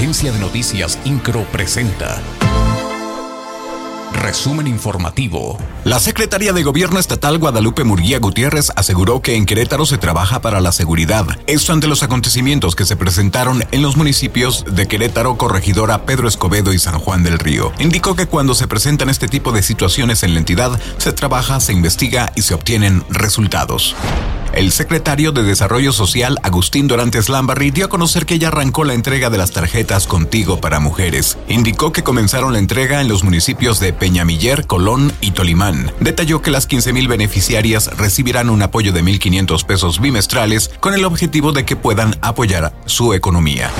Agencia de Noticias Incro presenta. Resumen informativo. La secretaria de Gobierno Estatal Guadalupe Murguía Gutiérrez aseguró que en Querétaro se trabaja para la seguridad. Esto ante los acontecimientos que se presentaron en los municipios de Querétaro, Corregidora, Pedro Escobedo y San Juan del Río. Indicó que cuando se presentan este tipo de situaciones en la entidad, se trabaja, se investiga y se obtienen resultados. El secretario de Desarrollo Social, Agustín Dorantes Lambarri, dio a conocer que ya arrancó la entrega de las tarjetas Contigo para mujeres. Indicó que comenzaron la entrega en los municipios de Peñamiller, Colón y Tolimán. Detalló que las 15.000 beneficiarias recibirán un apoyo de 1.500 pesos bimestrales con el objetivo de que puedan apoyar su economía.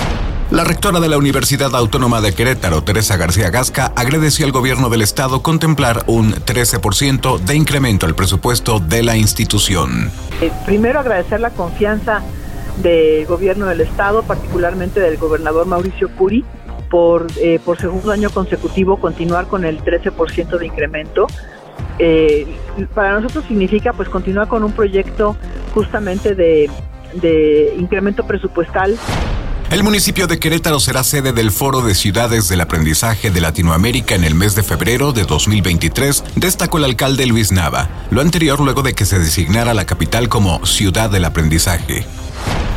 La rectora de la Universidad Autónoma de Querétaro, Teresa García Gasca, agradeció al gobierno del estado contemplar un 13% de incremento al presupuesto de la institución. Eh, primero agradecer la confianza del gobierno del estado, particularmente del gobernador Mauricio Curi, por, eh, por segundo año consecutivo continuar con el 13% de incremento. Eh, para nosotros significa pues continuar con un proyecto justamente de, de incremento presupuestal el municipio de Querétaro será sede del Foro de Ciudades del Aprendizaje de Latinoamérica en el mes de febrero de 2023, destacó el alcalde Luis Nava, lo anterior luego de que se designara la capital como Ciudad del Aprendizaje.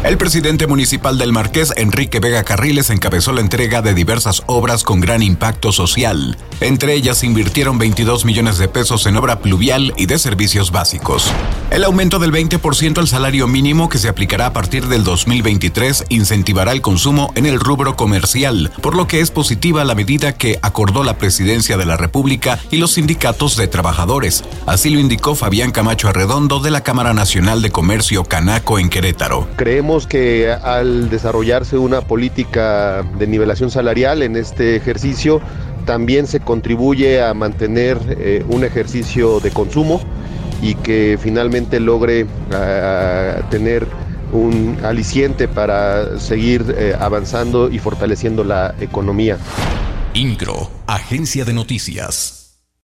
El presidente municipal del Marqués, Enrique Vega Carriles, encabezó la entrega de diversas obras con gran impacto social. Entre ellas invirtieron 22 millones de pesos en obra pluvial y de servicios básicos. El aumento del 20% al salario mínimo que se aplicará a partir del 2023 incentivará el consumo en el rubro comercial, por lo que es positiva la medida que acordó la presidencia de la República y los sindicatos de trabajadores. Así lo indicó Fabián Camacho Arredondo de la Cámara Nacional de Comercio Canaco en Querétaro. Creemos que al desarrollarse una política de nivelación salarial en este ejercicio, también se contribuye a mantener eh, un ejercicio de consumo y que finalmente logre tener un aliciente para seguir eh, avanzando y fortaleciendo la economía. INCRO, Agencia de Noticias.